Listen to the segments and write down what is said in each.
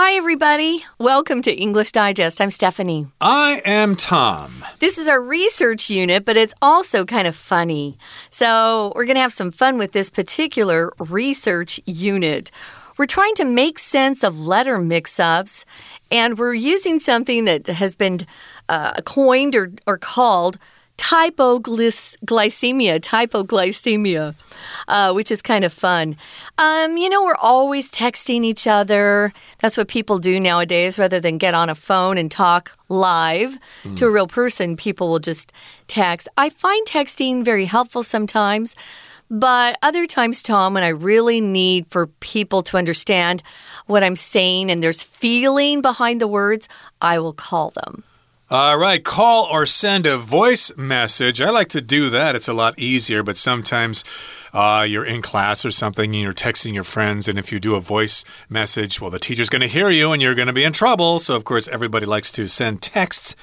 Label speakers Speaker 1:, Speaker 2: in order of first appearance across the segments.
Speaker 1: Hi, everybody. Welcome to English Digest. I'm Stephanie.
Speaker 2: I am Tom.
Speaker 1: This is our research unit, but it's also kind of funny. So, we're going to have some fun with this particular research unit. We're trying to make sense of letter mix ups, and we're using something that has been uh, coined or, or called typoglycemia, typoglycemia, uh, which is kind of fun. Um, you know, we're always texting each other. That's what people do nowadays rather than get on a phone and talk live mm. to a real person. People will just text. I find texting very helpful sometimes. But other times, Tom, when I really need for people to understand what I'm saying and there's feeling behind the words, I will call them.
Speaker 2: All right, call or send a voice message. I like to do that. It's a lot easier, but sometimes uh, you're in class or something and you're texting your friends, and if you do a voice message, well, the teacher's going to hear you and you're going to be in trouble. So, of course, everybody likes to send texts.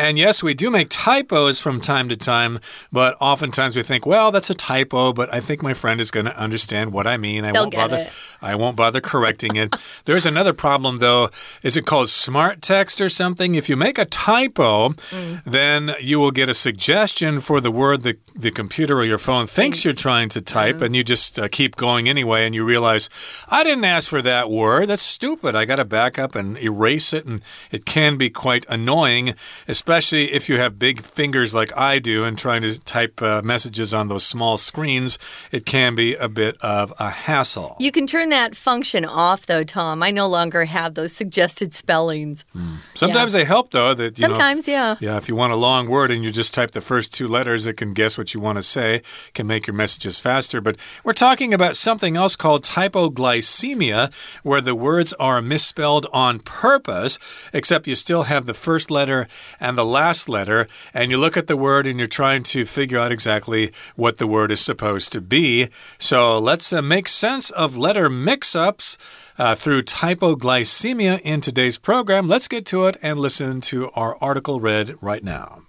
Speaker 2: And yes, we do make typos from time to time, but oftentimes we think, well, that's a typo, but I think my friend is going to understand what I mean. I
Speaker 1: They'll
Speaker 2: won't bother.
Speaker 1: It.
Speaker 2: I won't bother correcting it. There's another problem though. Is it called smart text or something? If you make a typo, mm. then you will get a suggestion for the word the the computer or your phone thinks you're trying to type, mm. and you just uh, keep going anyway, and you realize I didn't ask for that word. That's stupid. I got to back up and erase it, and it can be quite annoying, especially if you have big fingers like I do and trying to type uh, messages on those small screens. It can be a bit of a hassle.
Speaker 1: You can turn that function off, though, Tom. I no longer have those suggested spellings.
Speaker 2: Mm. Sometimes yeah. they help, though. That
Speaker 1: sometimes,
Speaker 2: know,
Speaker 1: yeah,
Speaker 2: yeah. If you want a long word and you just type the first two letters, it can guess what you want to say, can make your messages faster. But we're talking about something else called typoglycemia, where the words are misspelled on purpose, except you still have the first letter and the last letter, and you look at the word and you're trying to figure out exactly what the word is supposed to be. So let's uh, make sense of letter mix ups. Uh, through typoglycemia in today's program. Let's get to it and listen to our article read right now.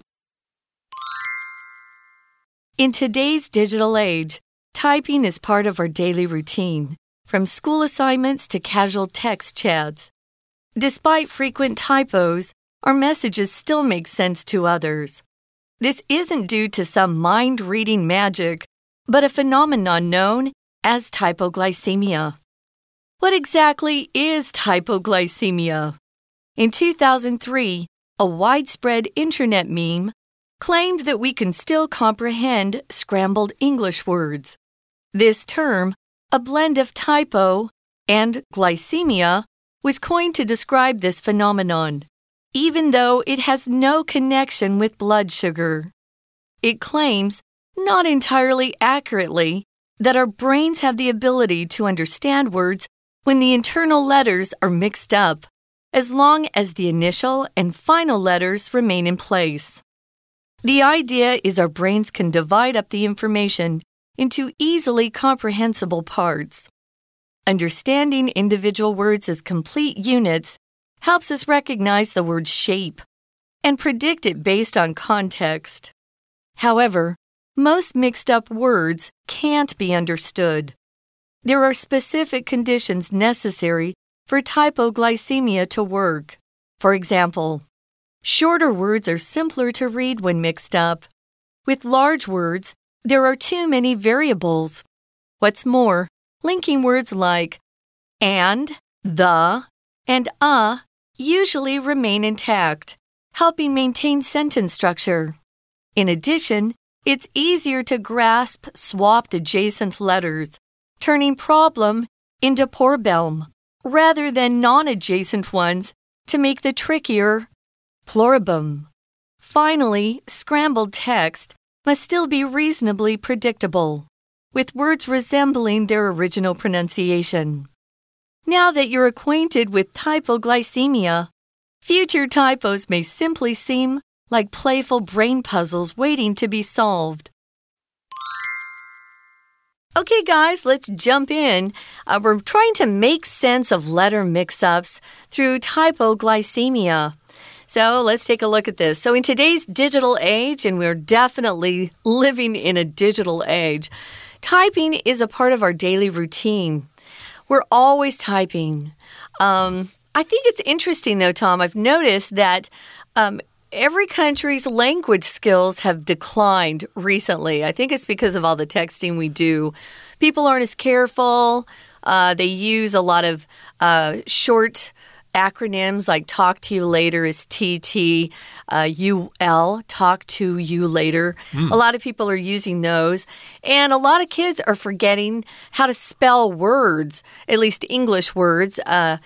Speaker 1: In today's digital age, typing is part of our daily routine, from school assignments to casual text chats. Despite frequent typos, our messages still make sense to others. This isn't due to some mind reading magic, but a phenomenon known as typoglycemia. What exactly is typoglycemia? In 2003, a widespread internet meme claimed that we can still comprehend scrambled English words. This term, a blend of typo and glycemia, was coined to describe this phenomenon, even though it has no connection with blood sugar. It claims, not entirely accurately, that our brains have the ability to understand words when the internal letters are mixed up, as long as the initial and final letters remain in place. The idea is our brains can divide up the information into easily comprehensible parts. Understanding individual words as complete units helps us recognize the word's shape and predict it based on context. However, most mixed up words can't be understood. There are specific conditions necessary for typoglycemia to work. For example, Shorter words are simpler to read when mixed up. With large words, there are too many variables. What's more, linking words like and, the, and uh usually remain intact, helping maintain sentence structure. In addition, it's easier to grasp swapped adjacent letters, turning problem into Problem, rather than non adjacent ones to make the trickier pluribum. Finally, scrambled text must still be reasonably predictable, with words resembling their original pronunciation. Now that you're acquainted with typoglycemia, future typos may simply seem like playful brain puzzles waiting to be solved. Okay, guys, let's jump in. Uh, we're trying to make sense of letter mix ups through typoglycemia. So let's take a look at this. So, in today's digital age, and we're definitely living in a digital age, typing is a part of our daily routine. We're always typing. Um, I think it's interesting, though, Tom. I've noticed that um, every country's language skills have declined recently. I think it's because of all the texting we do. People aren't as careful. Uh, they use a lot of uh, short acronyms like talk to you later is TT, uh, UL, talk to you later. Mm. A lot of people are using those. And a lot of kids are forgetting how to spell words, at least English words. Uh,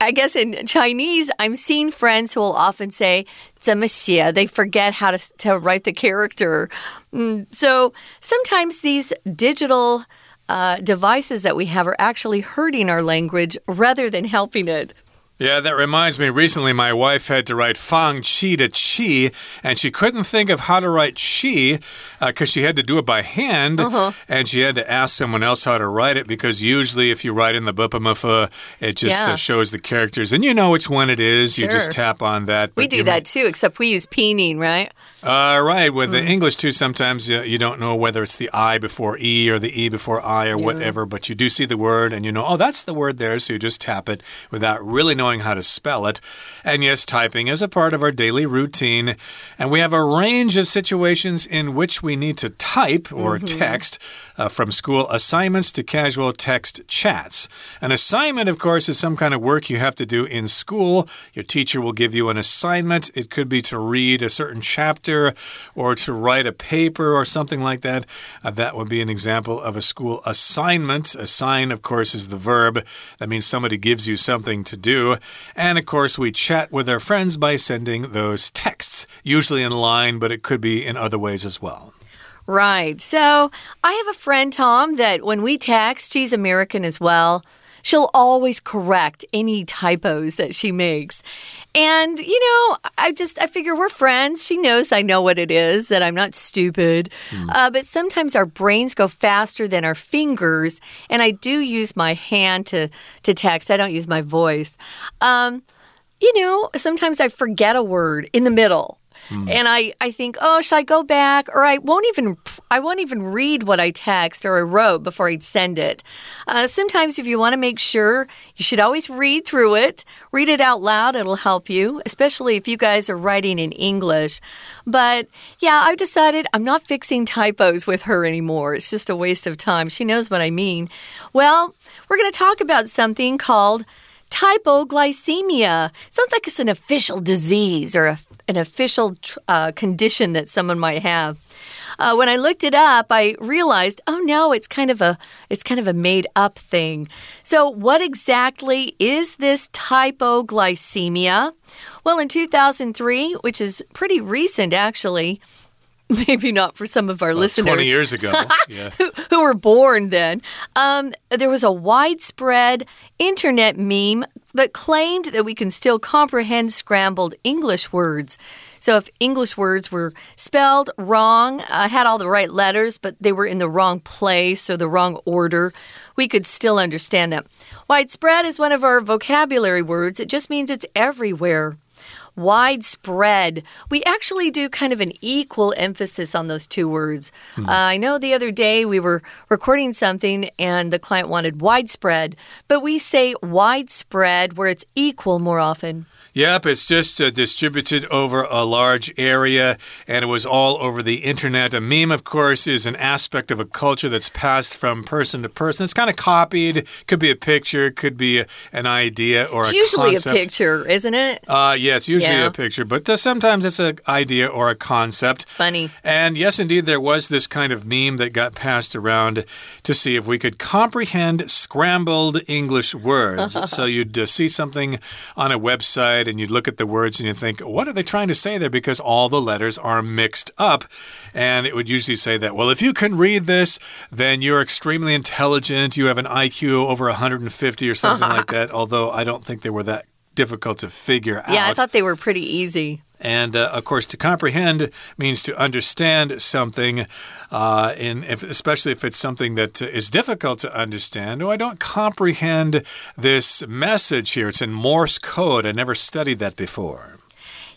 Speaker 1: I guess in Chinese, I'm seeing friends who will often say, 怎么写? They forget how to, to write the character. Mm, so sometimes these digital uh, devices that we have are actually hurting our language rather than helping it.
Speaker 2: Yeah, that reminds me. Recently, my wife had to write Fang Qi to Qi, and she couldn't think of how to write Qi because uh, she had to do it by hand, uh -huh. and she had to ask someone else how to write it because usually, if you write in the Bopomofo, it just uh, yeah. uh, shows the characters, and you know which one it is. Sure. You just tap on that.
Speaker 1: We do that too, except we use pinyin, right?
Speaker 2: Uh, right. With mm. the English, too, sometimes you, you, don't know whether it's the I before E or the E before I or yeah. whatever, but you do see the word and you know, oh, that's the word there, so you just tap it without really knowing how to spell it. And yes, typing is a part of our daily routine, and we have a range of situations in which we need to type or mm -hmm. text uh, from school assignments to casual text chats. An assignment, of course, is some kind of work you have to do in school. Your teacher will give you an assignment, it could be to read a certain chapter or to write a paper or something like that. Uh, that would be an example of a school assignment. Assign, of course, is the verb. That means somebody gives you something to do. And of course, we chat with our friends by sending those texts, usually in line, but it could be in other ways as well.
Speaker 1: Right. So I have a friend, Tom, that when we text, she's American as well. She'll always correct any typos that she makes. And, you know, I just, I figure we're friends. She knows I know what it is, that I'm not stupid. Mm. Uh, but sometimes our brains go faster than our fingers. And I do use my hand to, to text, I don't use my voice. Um, you know, sometimes I forget a word in the middle. Mm. And I, I think, oh, should I go back? Or I won't even I won't even read what I text or I wrote before I send it. Uh, sometimes, if you want to make sure, you should always read through it. Read it out loud; it'll help you, especially if you guys are writing in English. But yeah, I've decided I'm not fixing typos with her anymore. It's just a waste of time. She knows what I mean. Well, we're going to talk about something called typoglycemia. Sounds like it's an official disease or a, an official uh, condition that someone might have. Uh, when I looked it up, I realized, oh no, it's kind of a it's kind of a made up thing. So, what exactly is this typoglycemia? Well, in 2003, which is pretty recent actually, maybe not for some of our well, listeners.
Speaker 2: 20 years ago.
Speaker 1: Yeah. who, who, were born then. Um, there was a widespread internet meme that claimed that we can still comprehend scrambled English words. So if English words were spelled wrong, uh, had all the right letters, but they were in the wrong place or the wrong order, we could still understand them. Widespread is one of our vocabulary words. It just means it's everywhere widespread. We actually do kind of an equal emphasis on those two words. Hmm. Uh, I know the other day we were recording something and the client wanted widespread, but we say widespread where it's equal more often.
Speaker 2: Yep, it's just uh, distributed over a large area and it was all over the internet. A meme, of course, is an aspect of a culture that's passed from person to person. It's kind of copied. Could be a picture, could be a, an idea or
Speaker 1: it's
Speaker 2: a
Speaker 1: usually
Speaker 2: concept.
Speaker 1: a picture, isn't it?
Speaker 2: Uh, yeah, it's usually yeah. A picture, but sometimes it's an idea or a concept.
Speaker 1: It's funny.
Speaker 2: And yes, indeed, there was this kind of meme that got passed around to see if we could comprehend scrambled English words. so you'd uh, see something on a website and you'd look at the words and you'd think, what are they trying to say there? Because all the letters are mixed up. And it would usually say that, well, if you can read this, then you're extremely intelligent. You have an IQ over 150 or something like that. Although I don't think they were that difficult to figure
Speaker 1: out. Yeah, I thought they were pretty easy.
Speaker 2: And uh, of course, to comprehend means to understand something, uh, in if, especially if it's something that is difficult to understand. Oh, I don't comprehend this message here. It's in Morse code. I never studied that before.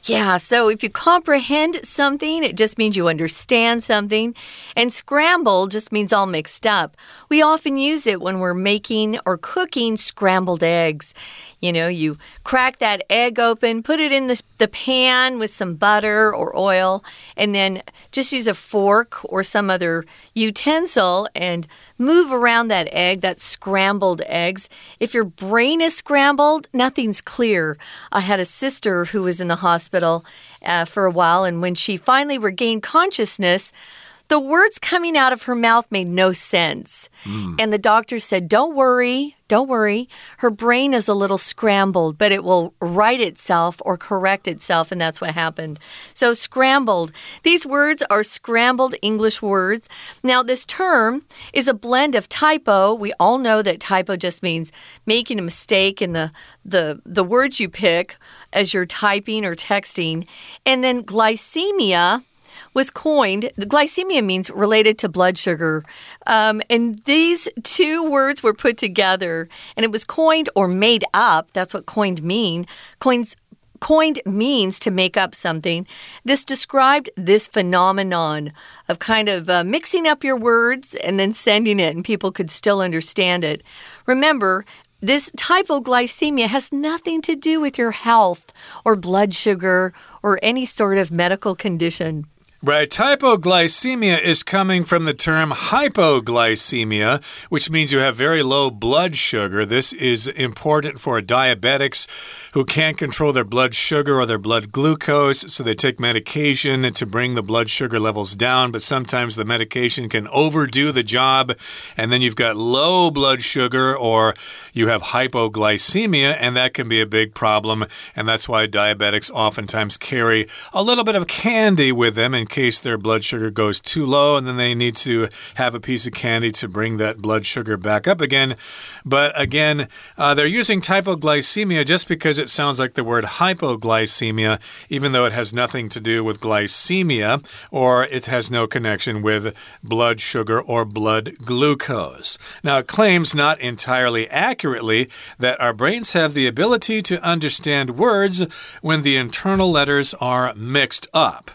Speaker 1: Yeah, so if you comprehend something, it just means you understand something. And scramble just means all mixed up. We often use it when we're making or cooking scrambled eggs. You know, you crack that egg open, put it in the, the pan with some butter or oil, and then just use a fork or some other utensil and move around that egg, that scrambled eggs. If your brain is scrambled, nothing's clear. I had a sister who was in the hospital uh, for a while, and when she finally regained consciousness, the words coming out of her mouth made no sense. Mm. And the doctor said, Don't worry, don't worry. Her brain is a little scrambled, but it will right itself or correct itself. And that's what happened. So, scrambled. These words are scrambled English words. Now, this term is a blend of typo. We all know that typo just means making a mistake in the, the, the words you pick as you're typing or texting. And then glycemia was coined. Glycemia means related to blood sugar. Um, and these two words were put together and it was coined or made up. That's what coined mean. Coins coined means to make up something. This described this phenomenon of kind of uh, mixing up your words and then sending it, and people could still understand it. Remember, this typoglycemia has nothing to do with your health or blood sugar or any sort of medical condition.
Speaker 2: Right. Typoglycemia is coming from the term hypoglycemia, which means you have very low blood sugar. This is important for diabetics who can't control their blood sugar or their blood glucose, so they take medication to bring the blood sugar levels down, but sometimes the medication can overdo the job, and then you've got low blood sugar or you have hypoglycemia, and that can be a big problem, and that's why diabetics oftentimes carry a little bit of candy with them and case their blood sugar goes too low, and then they need to have a piece of candy to bring that blood sugar back up again. But again, uh, they're using typoglycemia just because it sounds like the word hypoglycemia, even though it has nothing to do with glycemia or it has no connection with blood sugar or blood glucose. Now, it claims not entirely accurately that our brains have the ability to understand words when the internal letters are mixed up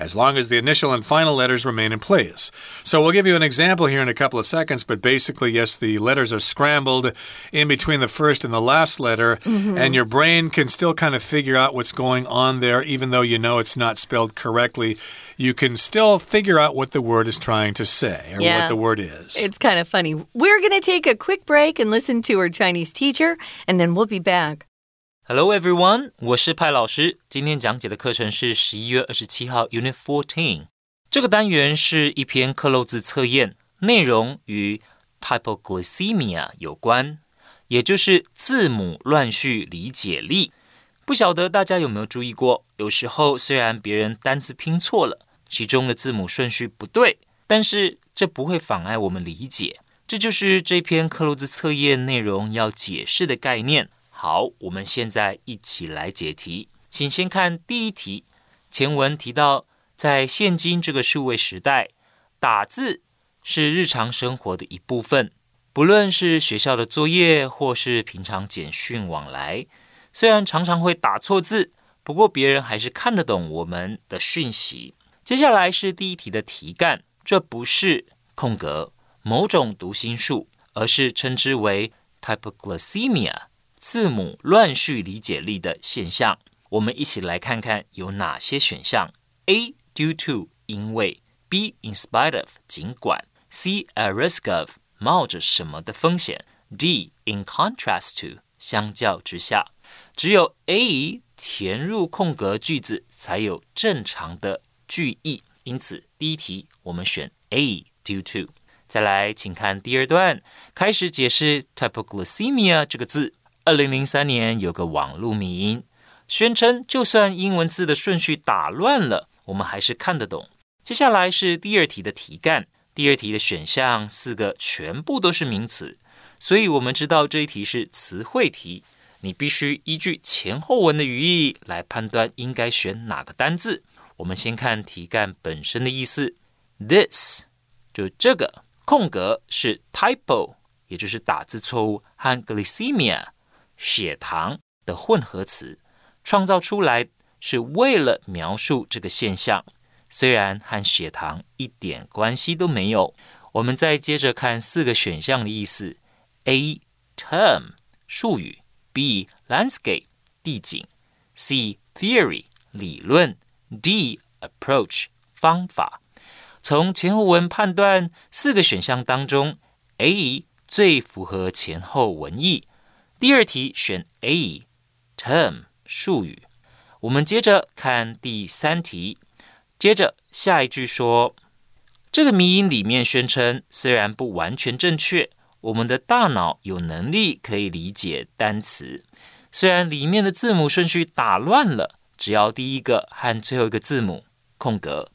Speaker 2: as long as the initial and final letters remain in place. So we'll give you an example here in a couple of seconds, but basically, yes, the letters are scrambled in between the first and the last letter, mm -hmm. and your brain can still kind of figure out what's going on there, even though you know it's not spelled correctly. You can still figure out what the word is trying to say or yeah, what the word is.
Speaker 1: It's kind of funny. We're going to take a quick break and listen to our Chinese teacher, and then we'll be back.
Speaker 3: Hello everyone，我是派老师。今天讲解的课程是十一月二十七号 Unit Fourteen。这个单元是一篇克漏字测验，内容与 type of glycemia 有关，也就是字母乱序理解力。不晓得大家有没有注意过，有时候虽然别人单词拼错了，其中的字母顺序不对，但是这不会妨碍我们理解。这就是这篇克漏字测验内容要解释的概念。好，我们现在一起来解题。请先看第一题。前文提到，在现今这个数位时代，打字是日常生活的一部分。不论是学校的作业，或是平常简讯往来，虽然常常会打错字，不过别人还是看得懂我们的讯息。接下来是第一题的题干，这不是空格某种读心术，而是称之为 typoglycemia。字母乱序理解力的现象，我们一起来看看有哪些选项：A. due to 因为；B. in spite of 尽管；C. at risk of 冒着什么的风险；D. in contrast to 相较之下。只有 A 填入空格句子才有正常的句意，因此第一题我们选 A. due to。再来，请看第二段，开始解释 typoglycemia 这个字。二零零三年有个网络迷音，宣称就算英文字的顺序打乱了，我们还是看得懂。接下来是第二题的题干，第二题的选项四个全部都是名词，所以我们知道这一题是词汇题，你必须依据前后文的语义来判断应该选哪个单字。我们先看题干本身的意思，this 就这个空格是 typo，也就是打字错误和 glycemia。血糖的混合词创造出来是为了描述这个现象，虽然和血糖一点关系都没有。我们再接着看四个选项的意思：A term 术语 B landscape 地景，C theory 理论，D approach 方法。从前后文判断四个选项当中，A 最符合前后文意。第二题选 A term 术语。我们接着看第三题，接着下一句说，这个迷音里面宣称，虽然不完全正确，我们的大脑有能力可以理解单词。虽然里面的字母顺序打乱了，只要第一个和最后一个字母空格。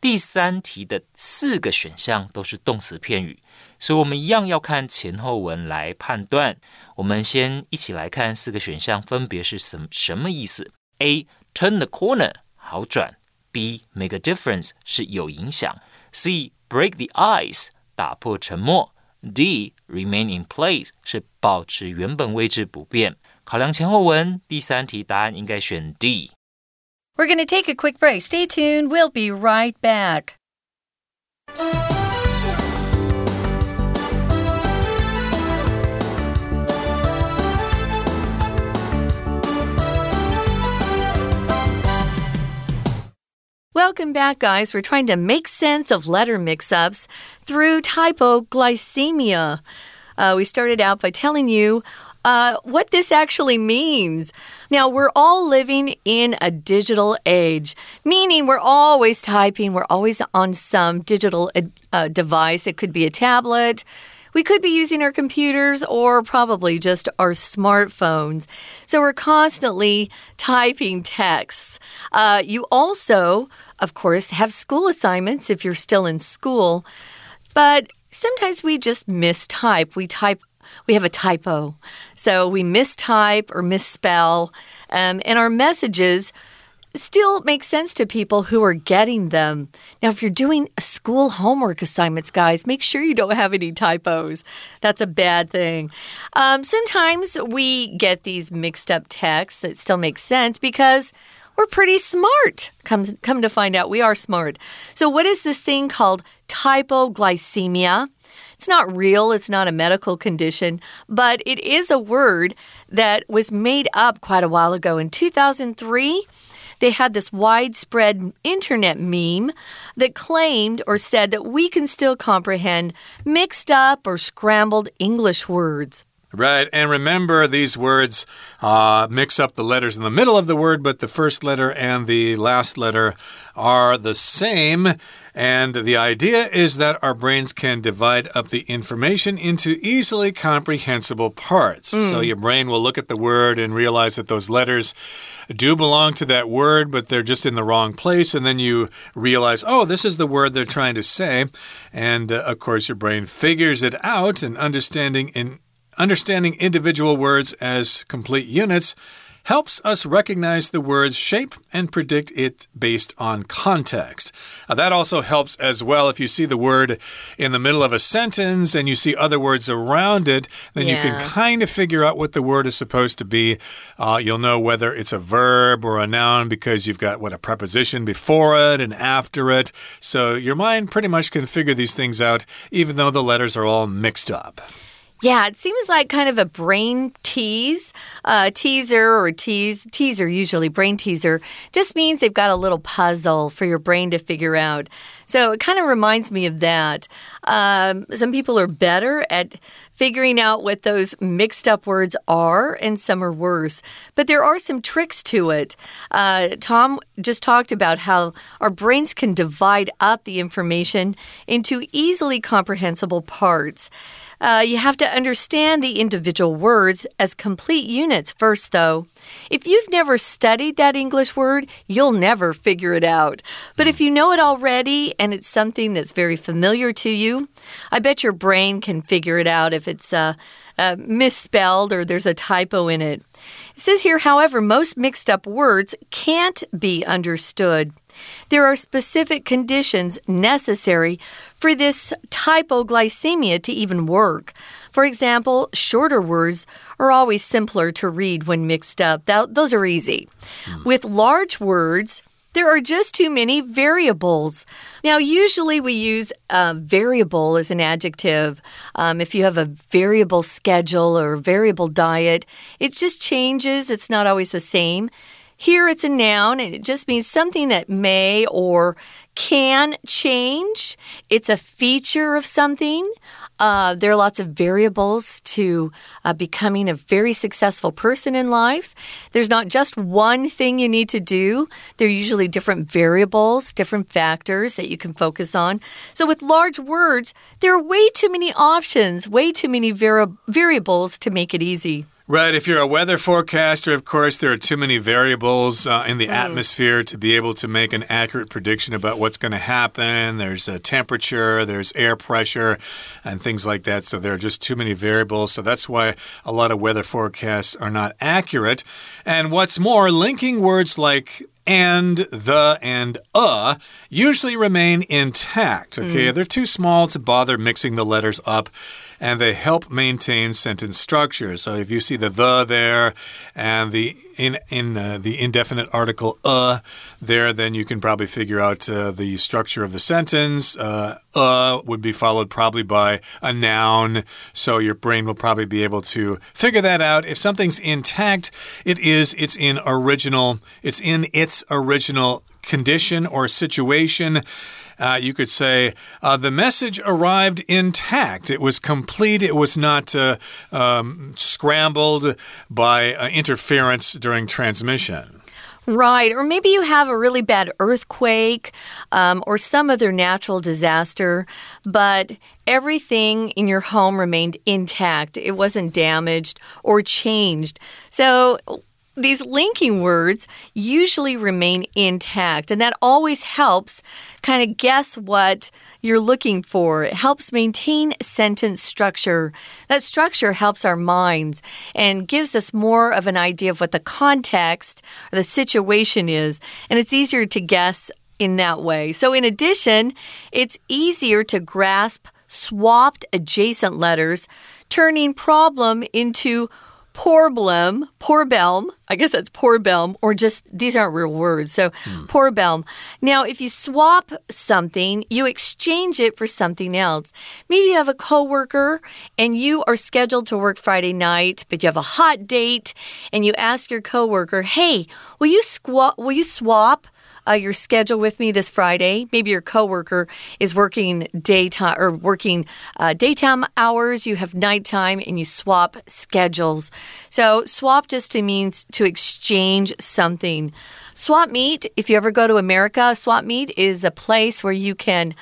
Speaker 3: 第三题的四个选项都是动词片语，所以我们一样要看前后文来判断。我们先一起来看四个选项分别是什什么意思。A turn the corner 好转，B make a difference 是有影响，C break the ice 打破沉默，D remain in place 是保持原本位置不变。考量前后文，第三题答案应该选
Speaker 1: D。We're going to take a quick break. Stay tuned. We'll be right back. Welcome back, guys. We're trying to make sense of letter mix ups through typoglycemia. Uh, we started out by telling you uh, what this actually means. Now, we're all living in a digital age, meaning we're always typing, we're always on some digital uh, device. It could be a tablet. We could be using our computers or probably just our smartphones. So we're constantly typing texts. Uh, you also, of course, have school assignments if you're still in school, but sometimes we just mistype. We type we have a typo. So we mistype or misspell, um, and our messages still makes sense to people who are getting them. Now, if you're doing school homework assignments, guys, make sure you don't have any typos. That's a bad thing. Um, sometimes we get these mixed up texts that still make sense because we're pretty smart. Come, come to find out, we are smart. So, what is this thing called typoglycemia? It's not real, it's not a medical condition, but it is a word that was made up quite a while ago. In 2003, they had this widespread internet meme that claimed or said that we can still comprehend mixed up or scrambled English words.
Speaker 2: Right, and remember these words uh, mix up the letters in the middle of the word, but the first letter and the last letter are the same. And the idea is that our brains can divide up the information into easily comprehensible parts. Mm. So your brain will look at the word and realize that those letters do belong to that word, but they're just in the wrong place. And then you realize, oh, this is the word they're trying to say. And uh, of course, your brain figures it out and understanding in Understanding individual words as complete units helps us recognize the word's shape and predict it based on context. Uh, that also helps as well if you see the word in the middle of a sentence and you see other words around it, then yeah. you can kind of figure out what the word is supposed to be. Uh, you'll know whether it's a verb or a noun because you've got what a preposition before it and after it. So your mind pretty much can figure these things out even though the letters are all mixed up.
Speaker 1: Yeah, it seems like kind of a brain tease, uh, teaser or tease, teaser usually, brain teaser, just means they've got a little puzzle for your brain to figure out. So it kind of reminds me of that. Um, some people are better at figuring out what those mixed up words are, and some are worse. But there are some tricks to it. Uh, Tom just talked about how our brains can divide up the information into easily comprehensible parts. Uh, you have to understand the individual words as complete units first, though. If you've never studied that English word, you'll never figure it out. But if you know it already and it's something that's very familiar to you, I bet your brain can figure it out if it's uh, uh, misspelled or there's a typo in it. It says here, however, most mixed up words can't be understood. There are specific conditions necessary for this typoglycemia to even work. For example, shorter words are always simpler to read when mixed up. That, those are easy. Mm. With large words, There are just too many variables. Now, usually we use uh, variable as an adjective. Um, if you have a variable schedule or variable diet, it just changes, it's not always the same. Here it's a noun and it just means something that may or can change. It's a feature of something. Uh, there are lots of variables to uh, becoming a very successful person in life. There's not just one thing you need to do, there are usually different variables, different factors that you can focus on. So, with large words, there are way too many options, way too many vari variables to make it easy.
Speaker 2: Right. If you're a weather forecaster, of course, there are too many variables uh, in the mm. atmosphere to be able to make an accurate prediction about what's going to happen. There's a temperature, there's air pressure, and things like that. So there are just too many variables. So that's why a lot of weather forecasts are not accurate. And what's more, linking words like and, the, and uh usually remain intact. Okay, mm. they're too small to bother mixing the letters up and they help maintain sentence structure. So if you see the the there and the in in uh, the indefinite article uh there, then you can probably figure out uh, the structure of the sentence. Uh, uh would be followed probably by a noun, so your brain will probably be able to figure that out. If something's intact, it is it's in original, it's in its original condition or situation. Uh, you could say uh, the message arrived intact. It was complete. It was not uh, um, scrambled by uh, interference during transmission.
Speaker 1: Right. Or maybe you have a really bad earthquake um, or some other natural disaster, but everything in your home remained intact. It wasn't damaged or changed. So, these linking words usually remain intact, and that always helps kind of guess what you're looking for. It helps maintain sentence structure. That structure helps our minds and gives us more of an idea of what the context or the situation is, and it's easier to guess in that way. So, in addition, it's easier to grasp swapped adjacent letters, turning problem into Porbelm, Porbelm, I guess that's Porbelm, or just these aren't real words. So, hmm. Porbelm. Now, if you swap something, you exchange it for something else. Maybe you have a coworker and you are scheduled to work Friday night, but you have a hot date and you ask your coworker, "Hey, will you squat will you swap uh, your schedule with me this Friday. Maybe your coworker is working daytime or working uh, daytime hours. You have nighttime, and you swap schedules. So swap just means to exchange something. Swap meet. If you ever go to America, swap meet is a place where you can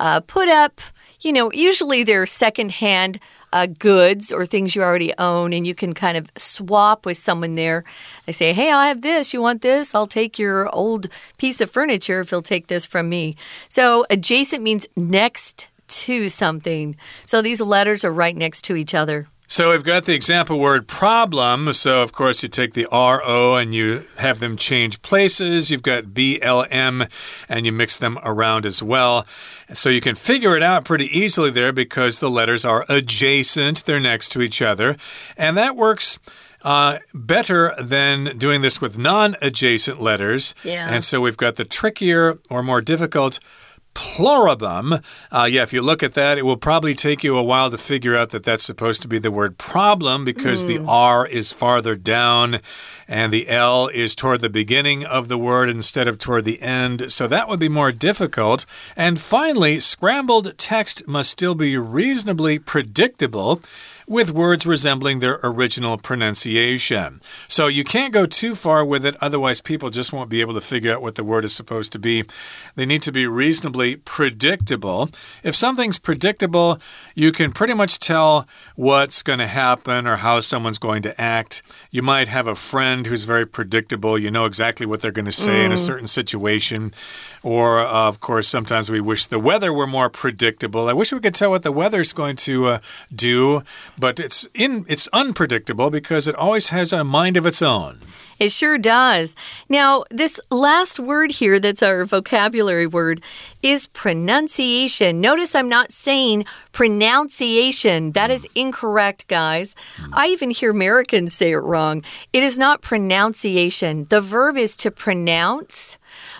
Speaker 1: uh, put up. You know, usually they're secondhand uh, goods or things you already own, and you can kind of swap with someone there. They say, Hey, I have this. You want this? I'll take your old piece of furniture if you'll take this from me. So, adjacent means next to something. So, these letters are right next to each other.
Speaker 2: So we've got the example word problem. So, of course, you take the RO and you have them change places. You've got BLM and you mix them around as well. So you can figure it out pretty easily there because the letters are adjacent, they're next to each other. And that works. Uh, better than doing this with non adjacent letters.
Speaker 1: Yeah.
Speaker 2: And so we've got the trickier or more difficult pluribum. Uh, yeah, if you look at that, it will probably take you a while to figure out that that's supposed to be the word problem because mm. the hmm. R is farther down and the L is toward the beginning of the word instead of toward the end. So that would be more difficult. And finally, scrambled text must still be reasonably predictable with words resembling their original pronunciation. So you can't go too far with it, otherwise, people just won't be able to figure out what the word is supposed to be. They need to be reasonably predictable. If something's predictable, you can pretty much tell what's going to happen or how someone's going to act. You might have a friend who's very predictable, you know exactly what they're going to say mm. in a mm. certain situation. Or, uh, of course, sometimes we wish the weather were more predictable. I wish we could tell what the weather's going to uh, do. but it's in it's unpredictable because it always has a mind of its own.
Speaker 1: It sure does. Now, this last word here that's our vocabulary word is pronunciation. Notice I'm not saying pronunciation. That is incorrect, guys. I even hear Americans say it wrong. It is not pronunciation. The verb is to pronounce,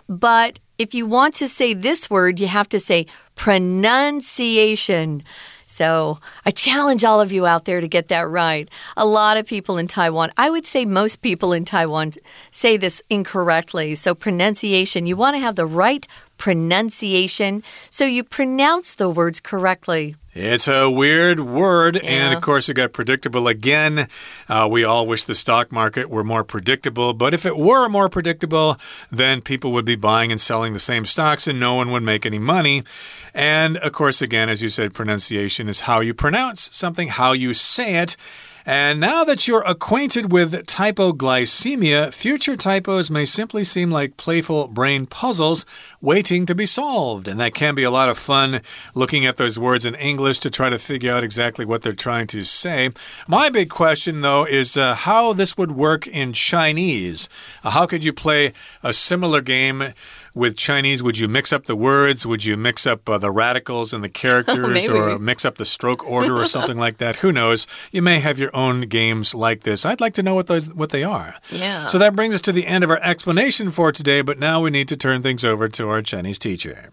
Speaker 1: but if you want to say this word, you have to say pronunciation. So I challenge all of you out there to get that right. A lot of people in Taiwan, I would say most people in Taiwan say this incorrectly. So pronunciation, you want to have the right pronunciation so you pronounce the words correctly.
Speaker 2: It's a weird word.
Speaker 1: Yeah.
Speaker 2: And of course, it got predictable again. Uh, we all wish the stock market were more predictable. But if it were more predictable, then people would be buying and selling the same stocks and no one would make any money. And of course, again, as you said, pronunciation is how you pronounce something, how you say it. And now that you're acquainted with typoglycemia, future typos may simply seem like playful brain puzzles waiting to be solved. And that can be a lot of fun looking at those words in English to try to figure out exactly what they're trying to say. My big question, though, is uh, how this would work in Chinese. Uh, how could you play a similar game? with Chinese, would you mix up the words? Would you mix up uh, the radicals and the characters or mix up the stroke order or something like that? Who knows? You may have your own games like this. I'd like to know what those what they are.
Speaker 1: Yeah.
Speaker 2: So that brings us to the end of our explanation for today, but now we need to turn things over to our Chinese teacher.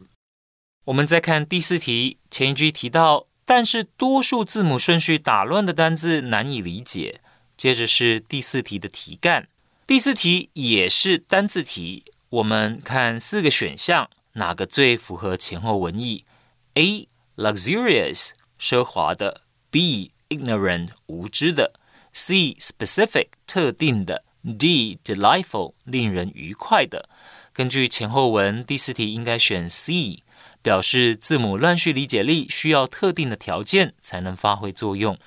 Speaker 3: 我们再看第四题，前一句提到，但是多数字母顺序打乱的单字难以理解。接着是第四题的题干，第四题也是单字题。 我们看四个选项，哪个最符合前后文意？A. luxurious 奢华的，B. ignorant 无知的，C. specific 特定的，D. delightful 令人愉快的。根据前后文，第四题应该选 C，表示字母乱序理解力需要特定的条件才能发挥作用。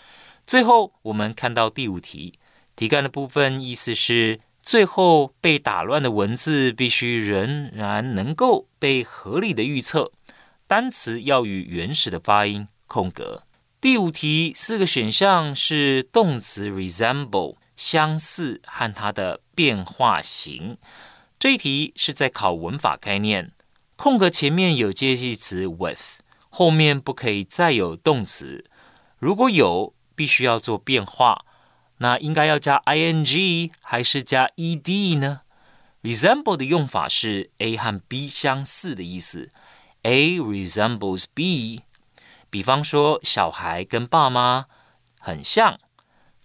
Speaker 3: 最后，我们看到第五题，题干的部分意思是。最后被打乱的文字必须仍然能够被合理的预测，单词要与原始的发音空格。第五题四个选项是动词 resemble 相似和它的变化型。这一题是在考文法概念，空格前面有介系词 with，后面不可以再有动词，如果有，必须要做变化。那应该要加 ing 还是加 ed 呢？resemble 的用法是 A 和 B 相似的意思，A resembles B。比方说，小孩跟爸妈很像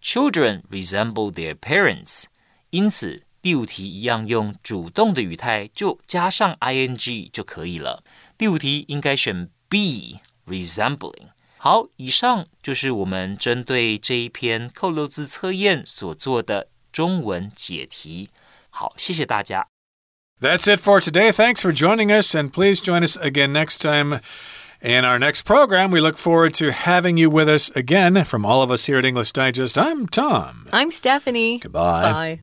Speaker 3: ，Children resemble their parents。因此，第五题一样用主动的语态就加上 ing 就可以了。第五题应该选 B resembling。好，以上就是我们针对这一篇扣漏字测验所做的中文解题。好，谢谢大家。
Speaker 2: That's it for today. Thanks for joining us, and please join us again next time. In our next program, we look forward to having you with us again. From all of us here at English Digest, I'm Tom.
Speaker 1: I'm Stephanie.
Speaker 2: Goodbye.
Speaker 1: Bye.